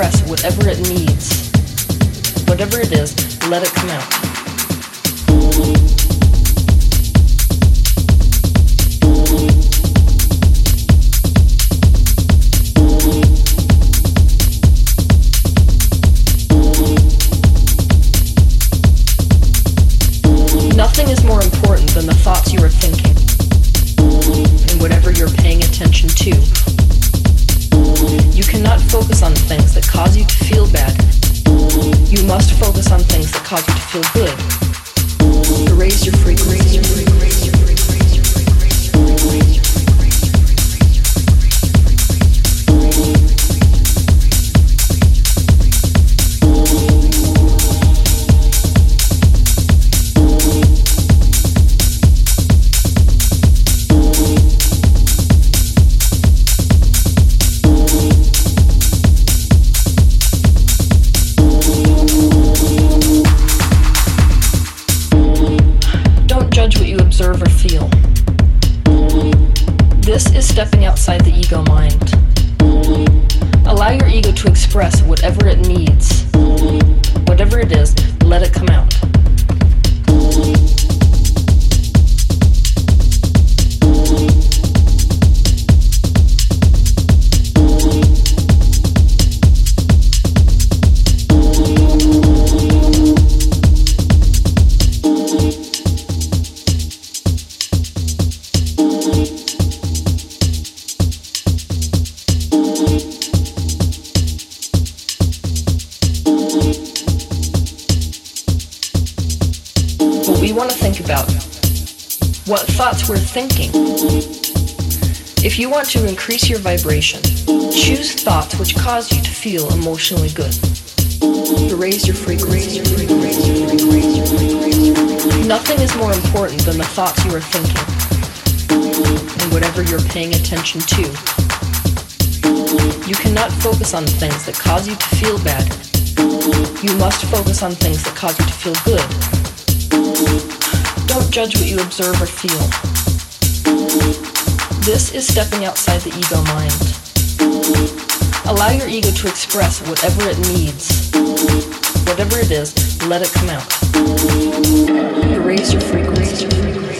express whatever it needs. Whatever it is, let it come out. Increase your vibration, choose thoughts which cause you to feel emotionally good. To raise your frequency. Nothing is more important than the thoughts you are thinking and whatever you're paying attention to. You cannot focus on things that cause you to feel bad. You must focus on things that cause you to feel good. Don't judge what you observe or feel. This is stepping outside the ego mind. Allow your ego to express whatever it needs. Whatever it is, let it come out. Raise your frequency.